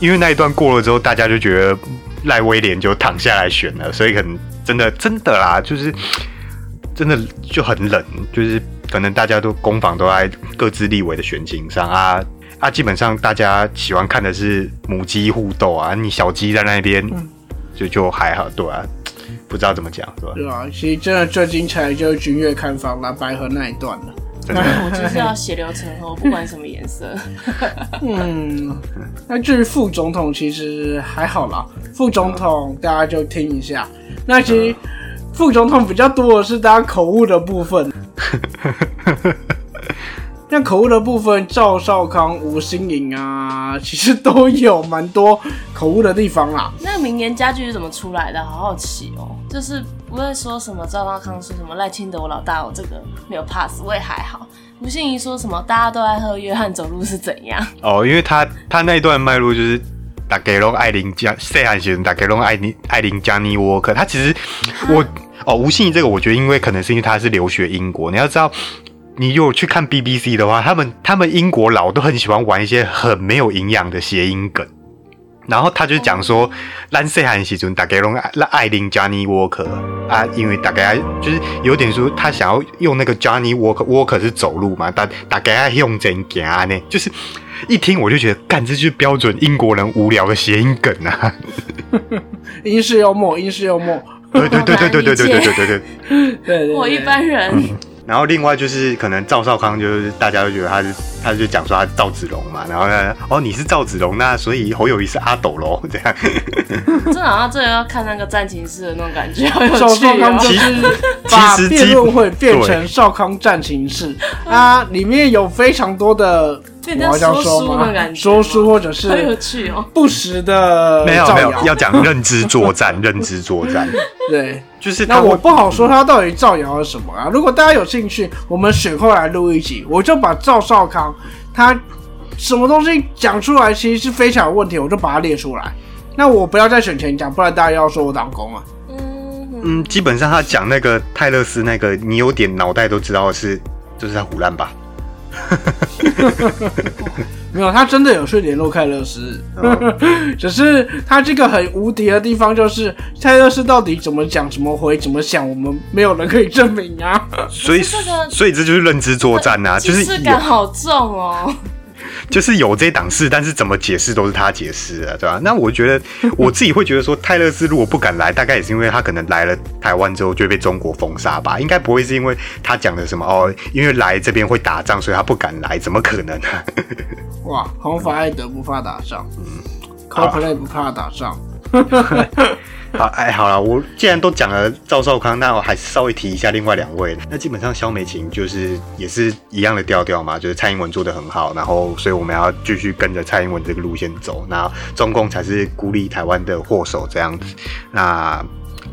因为那一段过了之后，大家就觉得赖威廉就躺下来选了，所以可能真的真的啦，就是真的就很冷，就是。可能大家都攻防都在各自立委的选情上啊啊，基本上大家喜欢看的是母鸡互斗啊，你小鸡在那边就就还好，对啊，不知道怎么讲，是吧？对啊，其实真的最精彩就是君越看房蓝白河那一段了。我就是要血流成河，不管什么颜色。[laughs] 嗯，那至于副总统其实还好啦，副总统大家就听一下。那其实副总统比较多的是大家口误的部分。[laughs] 那口误的部分，赵少康、吴新颖啊，其实都有蛮多口误的地方啦。那个名言佳句是怎么出来的？好好奇哦。就是不会说什么赵少康说什么赖清德我老大，我这个没有 pass，我也还好。吴欣怡说什么大家都爱喝约翰走路是怎样？哦，因为他他那一段脉络就是打给龙艾琳加塞罕先生，打给龙艾琳艾琳加尼沃克，他其实我。哦，吴信怡这个，我觉得因为可能是因为他是留学英国。你要知道，你如果去看 BBC 的话，他们他们英国佬都很喜欢玩一些很没有营养的谐音梗。然后他就讲说，咱细汉西尊大概用那艾琳 Johnny Walker 啊，因为大概就是有点说他想要用那个 Johnny Walker Walker 是走路嘛，但大概用真行呢，就是一听我就觉得，干这就是标准英国人无聊的谐音梗啊，英式幽默，英式幽默。对对对对对对对对对对对，我 [laughs] 一般人。然后另外就是可能赵少康就是大家都觉得他是，他就讲说他赵子龙嘛，然后呢，哦你是赵子龙，那所以侯友谊是阿斗喽，[laughs] 这样。真的好像这个要看那个战情室的那种感觉，赵少康其实把辩论会变成少康战情室啊，里面有非常多的。我要说吗？说书或者是不时的 [laughs] 没有没有要讲认知作战，认知作战。[laughs] 对，就是那我不好说他到底造谣了什么啊？如果大家有兴趣，我们选后来录一集，我就把赵少康他什么东西讲出来，其实是非常有问题，我就把它列出来。那我不要再选前讲，不然大家要说我当工啊。嗯嗯，基本上他讲那个泰勒斯那个，你有点脑袋都知道是就是在胡乱吧。[laughs] 没有，他真的有去联络泰勒斯，[laughs] 只是他这个很无敌的地方就是泰勒斯到底怎么讲、怎么回、怎么想，我们没有人可以证明啊。所以，这个，所以这就是认知作战啊，就是仪感好重哦。就是有这档事，但是怎么解释都是他解释的，对吧？那我觉得 [laughs] 我自己会觉得说，泰勒斯如果不敢来，大概也是因为他可能来了台湾之后就被中国封杀吧，应该不会是因为他讲的什么哦，因为来这边会打仗，所以他不敢来，怎么可能呢？[laughs] 哇，红发艾德不怕打仗，嗯，cosplay 不怕打仗。[laughs] 好，哎，好了，我既然都讲了赵少康，那我还是稍微提一下另外两位。那基本上肖美琴就是也是一样的调调嘛，就是蔡英文做的很好，然后所以我们要继续跟着蔡英文这个路线走。那中共才是孤立台湾的祸首这样子。那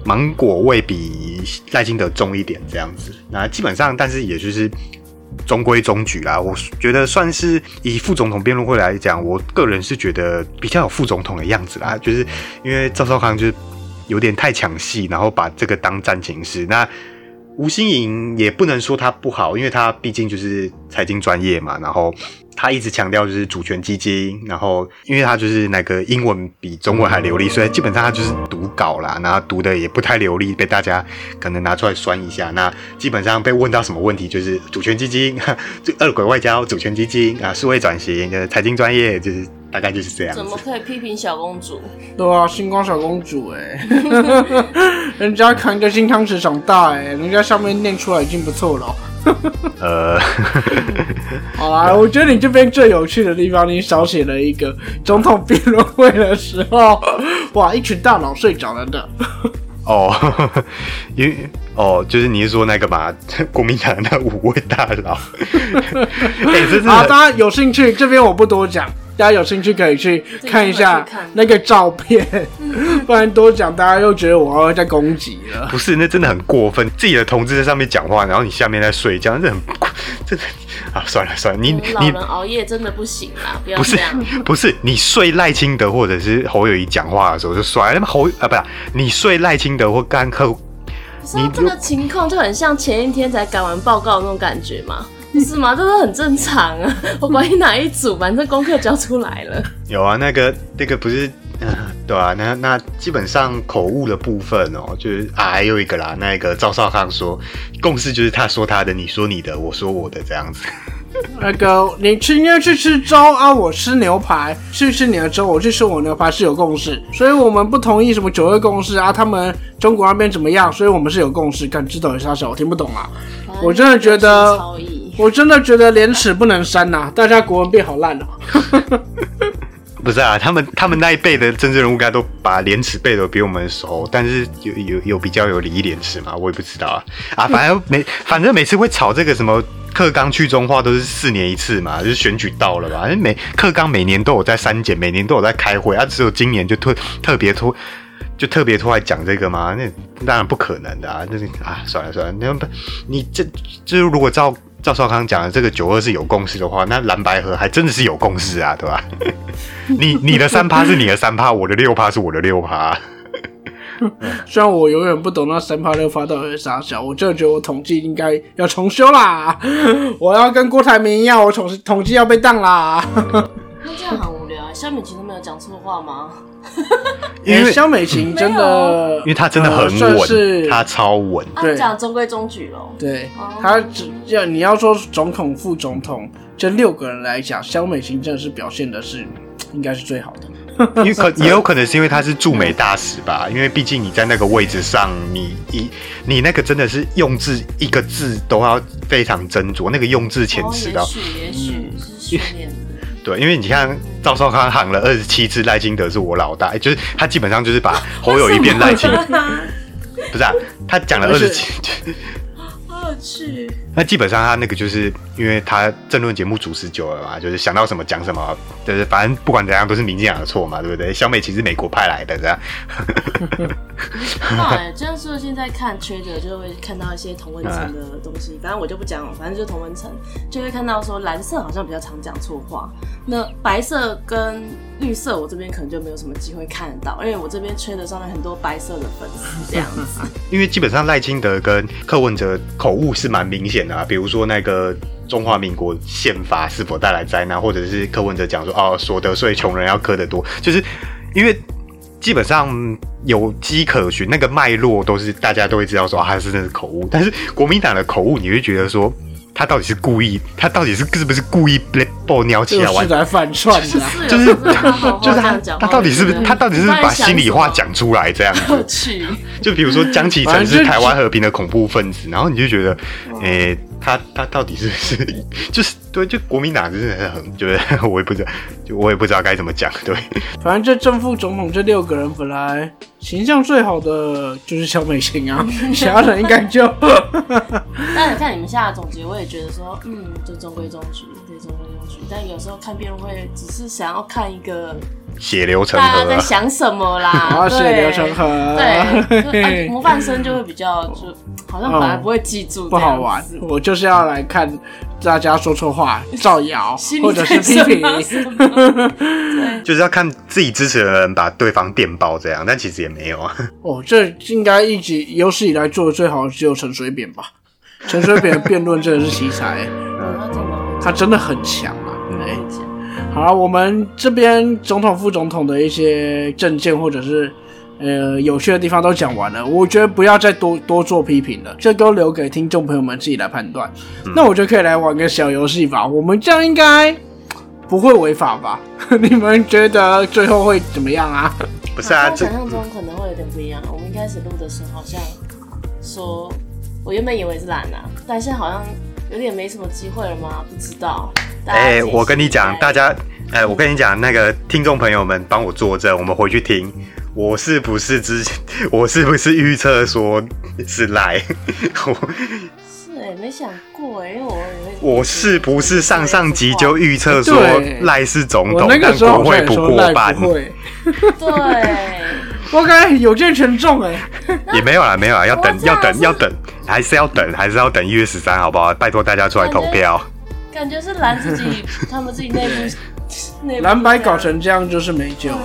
芒果味比赖清德重一点这样子。那基本上，但是也就是中规中矩啦。我觉得算是以副总统辩论会来讲，我个人是觉得比较有副总统的样子啦。就是因为赵少康就是。有点太抢戏，然后把这个当战情室。那吴新颖也不能说他不好，因为他毕竟就是财经专业嘛。然后他一直强调就是主权基金，然后因为他就是那个英文比中文还流利，所以基本上他就是读稿啦，然后读的也不太流利，被大家可能拿出来酸一下。那基本上被问到什么问题，就是主权基金、这恶鬼外交、主权基金啊、数位转型、财经专业，就是。大概就是这样。怎么可以批评小公主？对啊，星光小公主 [laughs] 哎，人家扛着金汤匙长大哎，人家上面念出来已经不错了。[laughs] 呃，[laughs] 好啦，我觉得你这边最有趣的地方，你少写了一个总统辩论会的时候，哇，一群大佬睡着了的。哦，因为哦，就是你是说那个嘛，国民党那五位大佬。哎，这是啊，大家有兴趣，这边我不多讲。大家有兴趣可以去看一下那个照片，不然多讲大家又觉得我要在攻击了。不是，那真的很过分。自己的同志在上面讲话，然后你下面在睡觉，这很，这啊，算了算了，你你老人熬夜真的不行啦，不要不是这样。不是你睡赖清德或者是侯友谊讲话的时候就摔，那么侯啊不是你睡赖清德或干客你这个情况就很像前一天才改完报告的那种感觉嘛，不 [laughs] 是吗？这都很正常啊。[laughs] 我管你哪一组，反正功课交出来了。有啊，那个那个不是，嗯、对啊，那那基本上口误的部分哦，就是啊，还有一个啦，那个赵少康说共识就是他说他的，你说你的，我说我的这样子。[laughs] 那个你今天去吃粥啊，我吃牛排，去吃你的粥，我去吃我牛排是有共识，所以我们不同意什么九二共识啊，他们中国那边怎么样，所以我们是有共识。干知道一下小，我听不懂啊，我真的觉得超意。[laughs] 我真的觉得廉耻不能删呐、大家国文变好烂哦、[laughs] 不是啊，他们他们那一辈的政治人物应该都把廉耻背的比我们熟，但是有有有比较有礼义廉耻嘛？我也不知道啊。啊，反正每反正每次会吵这个什么课纲去中化都是四年一次嘛，就是选举到了吧？每课纲每年都有在删减，每年都有在开会，啊，只有今年就特特别突就特别突然讲这个嘛？那当然不可能的啊！那是啊，算了算了，那不你这就是如果照赵少康讲的这个九二是有共识的话，那蓝白河还真的是有共识啊，对吧？[laughs] 你你的三趴是你的三趴，我的六趴是我的六趴。[laughs] 虽然我永远不懂那三趴六趴到底是啥小，我真的觉得我统计应该要重修啦！[laughs] 我要跟郭台铭一样，我统统计要被当啦！那这样很无聊、欸。肖美琴都没有讲错话吗？[laughs] 因为因为肖美琴真的，因为她真的很稳是稳，他超稳。啊，对讲中规中矩咯。对哦他只要你要说总统、副总统这六个人来讲，肖美琴真的是表现的是 [tsk] 应该是最好的。[laughs] 因为可 [laughs] 也有可能是因为他是驻美大使吧，因为毕竟你在那个位置上，你一你那个真的是用字一个字都要非常斟酌，那个用字遣哦，词的。也许也许是训练的。对，因为你看赵少康喊了二十七次赖清德是我老大，就是他基本上就是把 [laughs] 侯友谊变赖清，不是啊，他讲了二十七，好有趣。那基本上他那个就是因为他政论节目主持久了嘛，就是想到什么讲什么，就是反正不管怎样都是民进党的错嘛，对不对？小美其实美国派来的这样，[laughs] 那这样说，现在看 Trader 就会看到一些同文层的东西，反正我就不讲了，反正就是同文层，就会看到说蓝色好像比较常讲错话，那白色跟绿色我这边可能就没有什么机会看得到，因为我这边 Trader 上面很多白色的粉丝这样子。[laughs] 因为基本上赖清德跟柯文哲口误是蛮明显啊，比如说那个中华民国宪法是否带来灾难，或者是柯文哲讲说哦所得税穷人要磕得多，就是因为基本上有迹可循，那个脉络都是大家都会知道说、啊、他是真的是口误，但是国民党的口误你会觉得说。他到底是故意？他到底是是不是故意被爆鸟起来玩就是？来反串的啊、是就是他他到底是不是他到底是不是把心里话讲出来这样子？[laughs] 就比如说江启臣是台湾和平的恐怖分子，然后你就觉得，诶、他他到底是不 [laughs] 是就是对，就国民党真的是很，就是我也不知道，就我也不知道该怎么讲，对，反正这正副总统这六个人本来形象最好的就是小美琴啊，其他人应该就 [laughs] 但你看你们下的总结，我也觉得说，嗯，就中规中矩，对，中规中矩。但有时候看辩论会，只是想要看一个血流成大家河啊。在想什么啦，然 [laughs] 后对血流成河，对，[laughs] 模范生就会比较，就好像本来不会记住，不好玩。我就是要来看大家说错话、造谣或者是批在评。[laughs] 就是要看自己支持的人把对方电爆这样，但其实也没有啊。哦，这应该一集有史以来做的最好的只有陈水扁吧？陈水扁的辩论真的是奇才，他真的很强好，我们这边总统、副总统的一些政见或者是呃有趣的地方都讲完了，我觉得不要再多多做批评了，这都留给听众朋友们自己来判断。那我觉得可以来玩个小游戏吧，我们这样应该不会违法吧？[laughs] 你们觉得最后会怎么样啊？不是啊，想象中可能会有点不一样。我们一开始录的时候好像说，我原本以为是懒啊，但现在好像有点没什么机会了吗？不知道。哎、我跟你讲，大家，哎、我跟你讲，那个听众朋友们帮我作证，我们回去听，我是不是之前，[laughs] 我是不是预测说是赖？[laughs] 我是哎、哎、没想过哎，因为我我是不是上上集就预测说对赖是总我统，但国会不过半 [laughs] 对，我感觉有见权重哎。[laughs] 也没有啦，没有啦，要等要等要等，还是要等，还是要等一月十三，好不好？拜托大家出来投票。感觉是蓝自己他们自己内部内蓝白搞成这样就是没救了。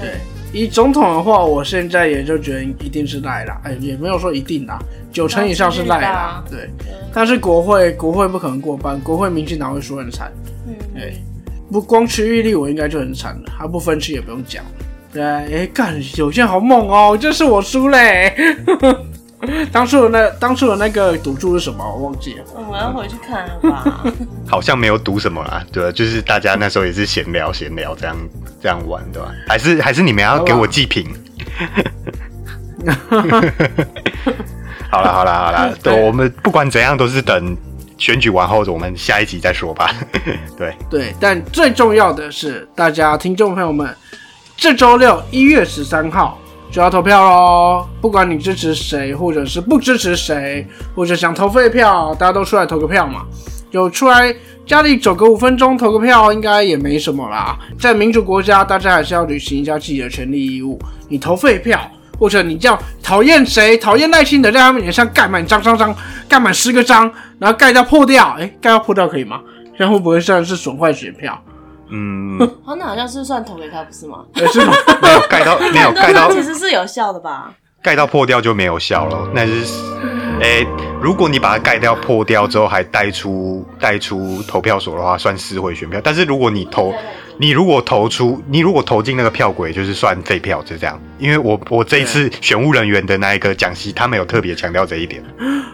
对，以总统的话，我现在也就觉得一定是赖啦，哎，也没有说一定啦，九成以上是赖啦，对。但是国会国会不可能过半，国会民进党会输很惨，嗯，对。不光区域力我应该就很惨了，他不分区也不用讲了。对啊，哎，干有些好猛哦，这是我输嘞。[laughs] 当初的那当初的那个赌注是什么？我忘记了。我们要回去看了吧？[laughs] 好像没有赌什么啦，对，就是大家那时候也是闲聊闲聊这样这样玩，对吧？还是还是你们要给我祭品？[laughs] 好了好了好了，对，我们不管怎样都是等选举完后，我们下一集再说吧。对，对，但最重要的是，大家听众朋友们，这周六一月十三号就要投票喽。不管你支持谁，或者是不支持谁，或者想投废票，大家都出来投个票嘛。有出来家里走个五分钟投个票，应该也没什么啦。在民主国家，大家还是要履行一下自己的权利义务。你投废票，或者你叫讨厌谁，讨厌耐心的，在他们脸上盖满章章章，盖满十个章，然后盖到破掉，哎，盖到破掉可以吗？这样会不会算是损坏选票？嗯，好，[laughs] 那好像是算投给他，不是吗？也是吗？[laughs] 没有盖到 [laughs] 没有盖到其实是有效的吧？盖到破掉就没有效了，那是，诶、如果你把它盖掉破掉之后还带出带出投票所的话，算撕毁选票。但是如果你投，你如果投出，你如果投进那个票轨，就是算废票，就这样。因为我我这一次选务人员的那一个讲席，他们有特别强调这一点。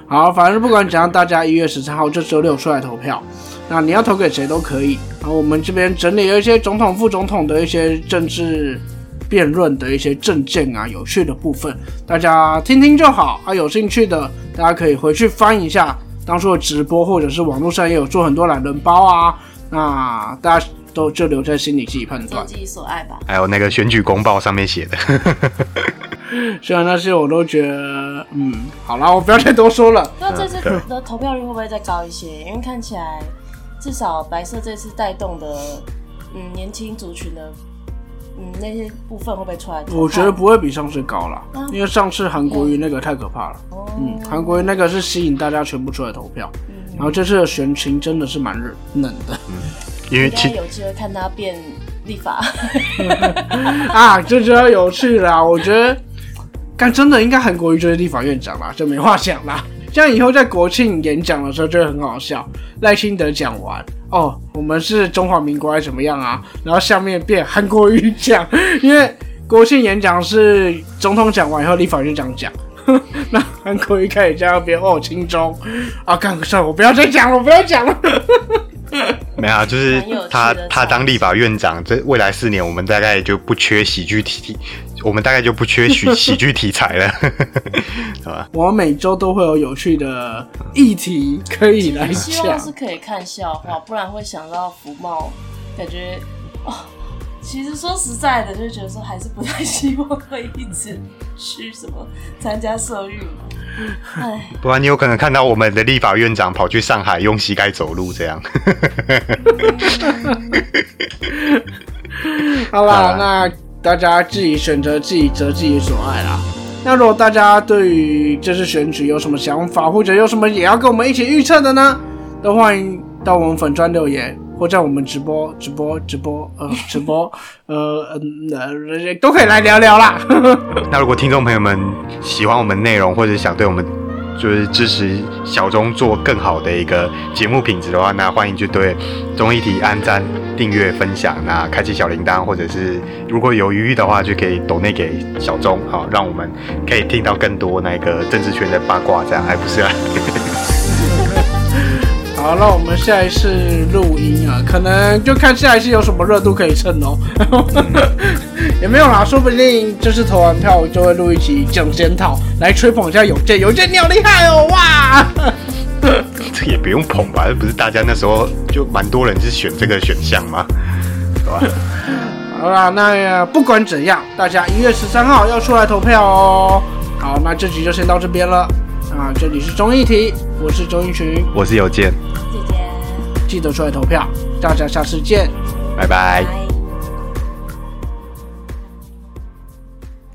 好，反正不管怎样，大家一月十三号这周六出来投票。那你要投给谁都可以。然后我们这边整理了一些总统、副总统的一些政治辩论的一些政见啊，有趣的部分，大家听听就好。啊，有兴趣的大家可以回去翻一下当初的直播，或者是网络上也有做很多懒人包啊。那大家都就留在心里自己判断。做自己所爱吧。还有那个选举公报上面写的，[laughs] [laughs] 虽然那些我都觉得，嗯，好了，我不要再多说了。那这次的投票率会不会再高一些？因为看起来至少白色这次带动的，嗯，年轻族群的，嗯，那些部分会不会出来？我觉得不会比上次高了，嗯因为上次韩国瑜那个太可怕了。哦，嗯，韩国瑜那个是吸引大家全部出来投票，然后这次的选情真的是蛮冷冷的因为其有机会看他变立法。[laughs] 啊，这就要有趣啦。我觉得，但真的应该韩国瑜就是立法院长啦，就没话讲啦。这样以后在国庆演讲的时候就会很好笑。赖清德讲完，哦，我们是中华民国还是怎么样啊？然后下面变韩国瑜讲，[laughs] 因为国庆演讲是总统讲完以后，立法院长讲。[laughs] 那韩国瑜开始在那边哦，轻中啊，干算了，我不要再讲了，我不要讲了。[laughs] 没有啊，就是他他当立法院长，这未来四年我们大概就不缺喜剧题，我们大概就不缺喜 [laughs] 喜剧题材了，[laughs] 好吧？我们每周都会有有趣的议题可以来讲希望是。可以看笑话，不然会想到福茂，感觉哦。其实说实在的，就觉得说还是不太希望会一直去什么参加社运嘛。哎，不然你有可能看到我们的立法院长跑去上海用膝盖走路这样。[laughs] 好啦，好啦那大家自己选择自己择自己所爱啦。那如果大家对于这次选举有什么想法，或者有什么也要跟我们一起预测的呢，都欢迎到我们粉专留言，或在我们直播、直播、直播、呃直播、呃 [laughs] 嗯呃都可以来聊聊啦。[laughs] 那如果听众朋友们喜欢我们内容，或者想对我们就是支持小钟做更好的一个节目品质的话，那欢迎就对综艺题按赞、订阅、分享，那开启小铃铛，或者是如果有余裕的话，就可以抖内给小钟，好，让我们可以听到更多那个政治圈的八卦，这样还不是啊？[laughs] 好，那我们下一次录音啊，可能就看下一次有什么热度可以蹭哦。[laughs] 也没有啦，说不定这次投完票就会录一期讲检讨，来吹捧一下有健，有健你好厉害哦，哇！[laughs] 这也不用捧吧？不是大家那时候就蛮多人是选这个选项吗？对吧？[laughs] 好啦，那、呃不管怎样，大家一月十三号要出来投票哦。好，那这集就先到这边了。啊，这里是综艺题，我是周一群，我是有健，姐姐，记得出来投票，大家下次见。拜拜。拜。